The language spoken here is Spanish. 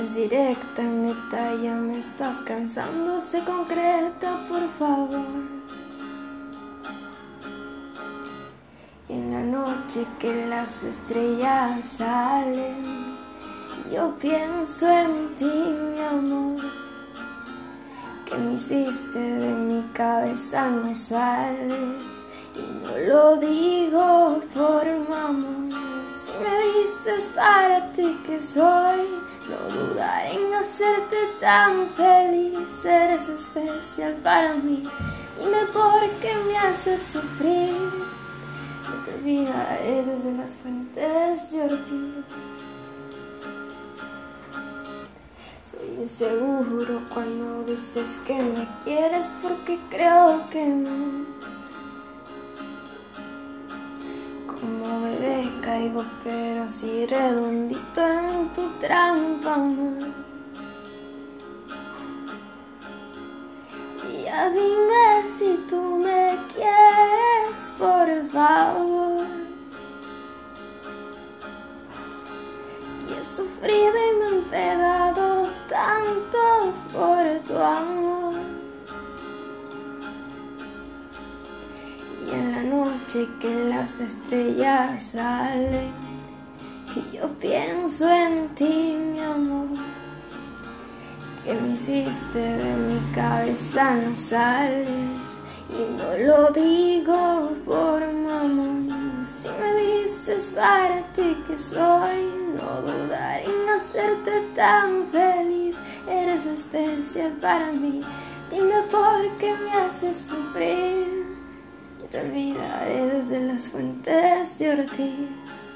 Eres directa, neta, ya me estás cansando, se concreta, por favor. Y en la noche que las estrellas salen, yo pienso en ti, mi amor. Que me hiciste de mi cabeza, no sales. Y no lo digo por mamón. Dices para ti que soy, no dudaré en hacerte tan feliz. Eres especial para mí. Dime por qué me haces sufrir te olvidaré desde las fuentes de Ortiz. Soy inseguro cuando dices que me quieres porque creo que no. Como caigo pero así redondito en tu trampa, ya dime si tú me quieres, por favor. Y he sufrido y me he Y en la noche que las estrellas salen, y yo pienso en ti, mi amor que me hiciste de mi cabeza no sales y no lo digo por mamón. Si me dices para ti que soy, no dudaré en hacerte tan feliz. Eres especial para mí, dime por qué me haces sufrir. Olvidaré desde las fuentes de Ortiz.